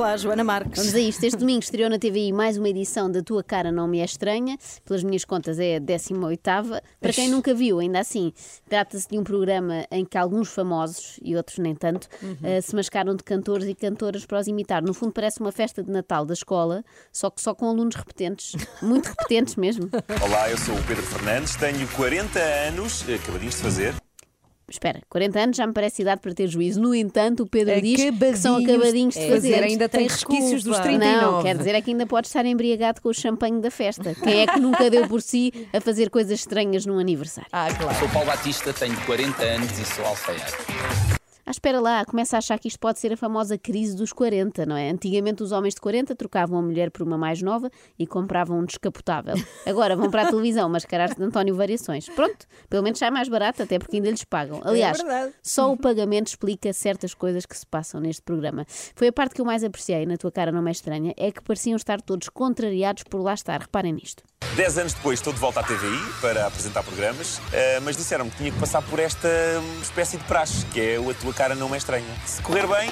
lá, Joana Marques. Vamos a isto. Este domingo estreou na TVI mais uma edição da Tua Cara Não Me É Estranha. Pelas minhas contas é a 18 Para quem nunca viu, ainda assim, trata-se de um programa em que alguns famosos, e outros nem tanto, eh, se mascaram de cantores e cantoras para os imitar. No fundo parece uma festa de Natal da escola, só que só com alunos repetentes. Muito repetentes mesmo. Olá, eu sou o Pedro Fernandes, tenho 40 anos, acabadinhos de fazer. Espera, 40 anos já me parece idade para ter juízo. No entanto, o Pedro diz que são acabadinhos de É, fazer. dizer, ainda tem resquícios dos Não, 39. Não, quer dizer é que ainda pode estar embriagado com o champanhe da festa. Quem é que nunca deu por si a fazer coisas estranhas num aniversário? Ah, claro. Sou Paulo Batista, tenho 40 anos e sou alfaiate. Ah, espera lá, começa a achar que isto pode ser a famosa crise dos 40, não é? Antigamente os homens de 40 trocavam a mulher por uma mais nova e compravam um descapotável. Agora vão para a televisão mascarar-se de António Variações. Pronto, pelo menos sai mais barato, até porque ainda lhes pagam. Aliás, verdade. só o pagamento explica certas coisas que se passam neste programa. Foi a parte que eu mais apreciei, na tua cara não é estranha, é que pareciam estar todos contrariados por lá estar. Reparem nisto. Dez anos depois estou de volta à TVI para apresentar programas, eh, mas disseram-me que tinha que passar por esta hum, espécie de praxe, que é o A Tua Cara Não É Estranha. Se correr bem,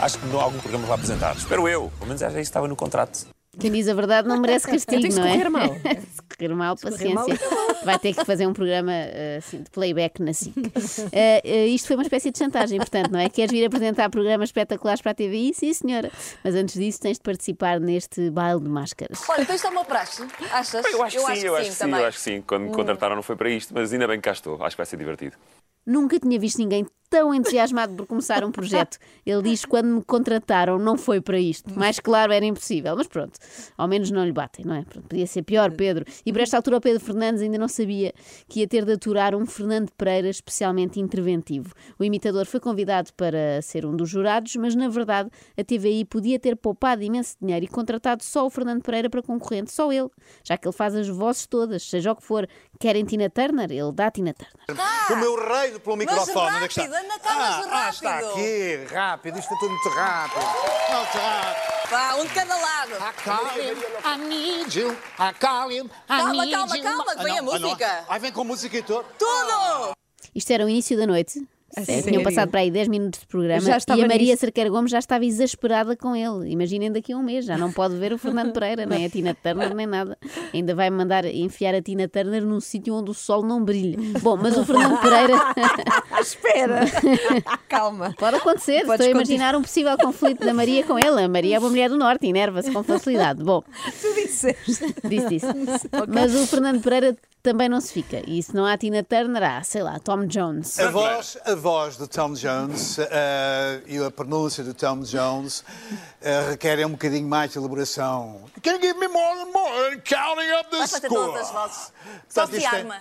acho que não há algum programa que vá apresentar. Espero eu. Pelo menos já isso estava no contrato. Quem diz a verdade não merece castigo, Então, se não é? mal? se correr mal, correr mal, paciência. Vai ter que fazer um programa eh, assim, de playback na SIC. Eh, eh, isto foi uma espécie de chantagem, portanto, não é? Queres vir apresentar programas espetaculares para a TVI? Sim, senhora. Mas antes disso, tens de participar neste baile de máscaras. Olha, então isto é uma praxe, achas? Eu acho que sim, eu acho que sim, também. eu acho que sim. Quando me contrataram não foi para isto, mas ainda bem que cá estou. Acho que vai ser divertido. Nunca tinha visto ninguém tão entusiasmado por começar um projeto. Ele diz que quando me contrataram não foi para isto. Mais claro, era impossível. Mas pronto, ao menos não lhe batem, não é? Pronto, podia ser pior, Pedro. E por esta altura o Pedro Fernandes ainda não sabia que ia ter de aturar um Fernando Pereira especialmente interventivo. O imitador foi convidado para ser um dos jurados, mas na verdade a TVI podia ter poupado imenso dinheiro e contratado só o Fernando Pereira para concorrente, só ele, já que ele faz as vozes todas, seja o que for. Querem Tina Turner? Ele dá Tina Turner. O meu reino pelo microfone. onde é que está? Anda cá, mas ah, ah, está rápido. aqui, rápido. Isto é tudo muito rápido. Muito rápido. Vá, um de cada lado. I call him, I need you. I call him, I Calma, need calma, you. calma, que vem Ah, a não, ah, não. música. Aí vem com música e tudo. Tudo! Isto era o início da noite. A Eh, Tinham passado para aí 10 minutos de programa e a Maria nisso. Cerqueira Gomes já estava exasperada com ele. Imaginem daqui a um mês, já não pode ver o Fernando Pereira, nem a Tina Turner, nem nada. Ainda vai mandar enfiar a Tina Turner num sítio onde o sol não brilha. Bom, mas o Fernando Pereira Espera. Calma. pode acontecer. Podes Estou a imaginar um possível conflito da Maria com ele. A Maria é uma mulher do Norte, enerva-se com facilidade. Bom, Tu disseste. disse isso. Mas o Fernando Pereira também não se fica. E se não há Tina Turner, há, sei lá, Tom Jones. A voz, a voz do Tom Jones eh, e a pronúncia do Tom Jones eh, requerem um bocadinho mais de elaboração. Can you give me more and more? Counting up the Vai fazer score. todas as vozes. Só se é- arma.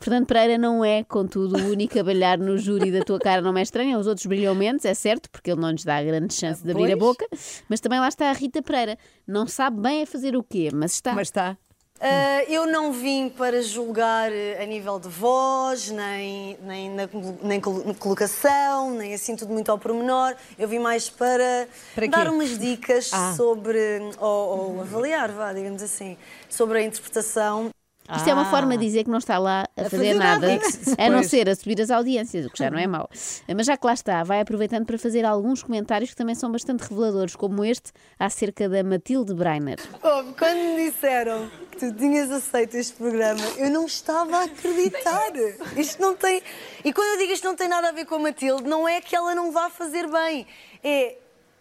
Fernando Pereira não é, contudo, o único a brilhar no júri da tua cara não é estranha. Os outros brilham menos, é certo, porque ele não lhes dá grande chance de abrir a Pois. boca. Mas também lá está a Rita Pereira. Não sabe bem a fazer o quê, mas está. Mas está. Ah, eu não vim para julgar eh, a nível de voz, nem, nem na nem colocação, nem assim tudo muito ao pormenor. Eu vim mais para, Para dar umas dicas Ah. sobre, ou, ou avaliar, vá, digamos assim, sobre a interpretação. Isto é uma Ah. forma de dizer que não está lá a, fazer, fazer nada, nada. a não ser a subir as audiências, o que já não é mau. Mas já que lá está, vai aproveitando para fazer alguns comentários que também são bastante reveladores, como este acerca da Matilde Breiner. Oh, quando me disseram que tu tinhas aceito este programa, eu não estava a acreditar. Isto não tem. E quando eu digo isto não tem nada a ver com a Matilde, não é que ela não vá fazer bem. É.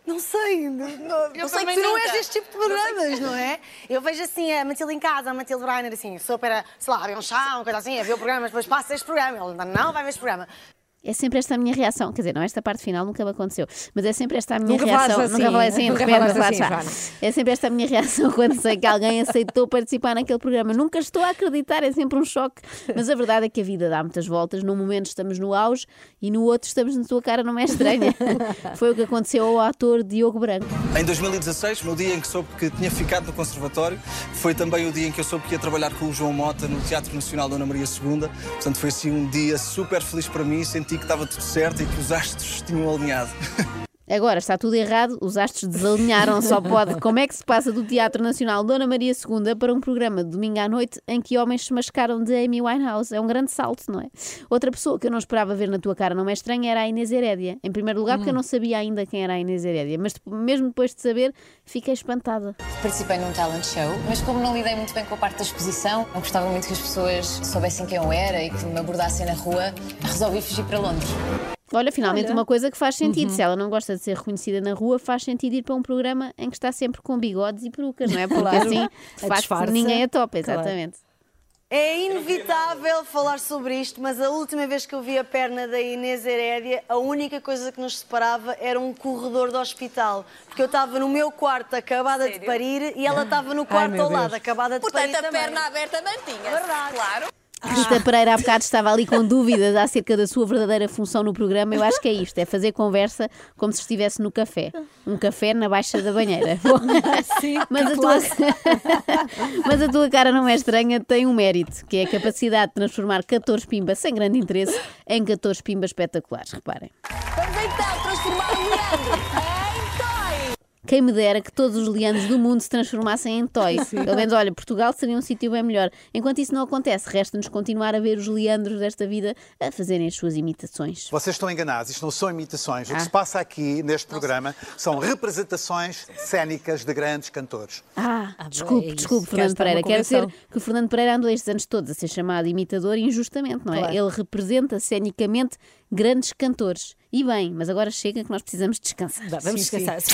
Não sei, não, não- eu sei que tu não és deste tipo de programas, não é? Eu vejo assim a Matilde em casa, a Matilde Breiner, assim, super, a, sei lá, a um chá, uma coisa assim, a ver o programa, depois passa este programa. Ele não vai ver este programa. É sempre esta a minha reação. Quer dizer, não, esta parte final nunca me aconteceu. Mas é sempre esta a minha Nunca reação. assim, nunca falei assim, nunca repente, mas lá falaste está. assim, É sempre esta a minha reação quando sei que alguém aceitou participar naquele programa. Nunca estou a acreditar, é sempre um choque. Mas a verdade é que a vida dá muitas voltas. Num momento estamos no auge e no outro estamos na tua cara, não é estranha. Foi o que aconteceu ao ator Diogo Branco. Em 2016, no dia em que soube que tinha ficado no conservatório, foi também o dia em que eu soube que ia trabalhar com o João Mota no Teatro Nacional Dona Maria II. Portanto, foi assim um dia super feliz para mim. Senti que estava tudo certo e que os astros tinham alinhado. Agora está tudo errado, os astros desalinharam, só pode. Como é que se passa do Teatro Nacional Dona Maria II para um programa de domingo à noite em que homens se mascaram de Amy Winehouse? É um grande salto, não é? Outra pessoa que eu não esperava ver na tua cara não é estranha era a Inês Herédia. Em primeiro lugar, porque eu não sabia ainda quem era a Inês Herédia, mas mesmo depois de saber, fiquei espantada. Participei num talent show, mas como não lidei muito bem com a parte da exposição, não gostava muito que as pessoas soubessem quem eu era e que me abordassem na rua, resolvi fugir para Londres. Olha, finalmente uma coisa que faz sentido. Se ela não gosta de ser reconhecida na rua, faz sentido ir para um programa em que está sempre com bigodes e perucas, não é? Porque Claro. assim, A de facto, disfarça. ninguém é top, Claro. exatamente. É inevitável falar sobre isto, mas a última vez que eu vi a perna da Inês Herédia, a única coisa que nos separava era um corredor do hospital. Porque eu estava no meu quarto acabada de parir e ela estava no quarto meu ao lado, acabada de Portanto, parir a também. perna aberta mantinha. Verdade. Claro. Rita Pereira há bocado estava ali com dúvidas acerca da sua verdadeira função no programa. Eu acho que é isto: é fazer conversa como se estivesse no café. Um café na baixa da banheira. Bom, Sim, mas, a tua... mas a tua cara não é estranha, tem um mérito, que é a capacidade de transformar 14 pimbas sem grande interesse em 14 pimbas espetaculares. Reparem. Vamos então transformar o Leandro em. Quem me dera que todos os Leandros do mundo se transformassem em toys. Pelo menos, olha, Portugal seria um sítio bem melhor. Enquanto isso não acontece, resta-nos continuar a ver os Leandros desta vida a fazerem as suas imitações. Vocês estão enganados, isto não são imitações. O Ah. que se passa aqui neste programa são representações cénicas de grandes cantores. Ah, bem, desculpe, é desculpe, Fernando Pereira. Quero dizer que o Fernando Pereira andou estes anos todos a ser chamado imitador injustamente, não é? Claro. Ele representa cenicamente grandes cantores. E bem, mas agora chega que nós precisamos descansar. Vá, Vamos Sim, sim.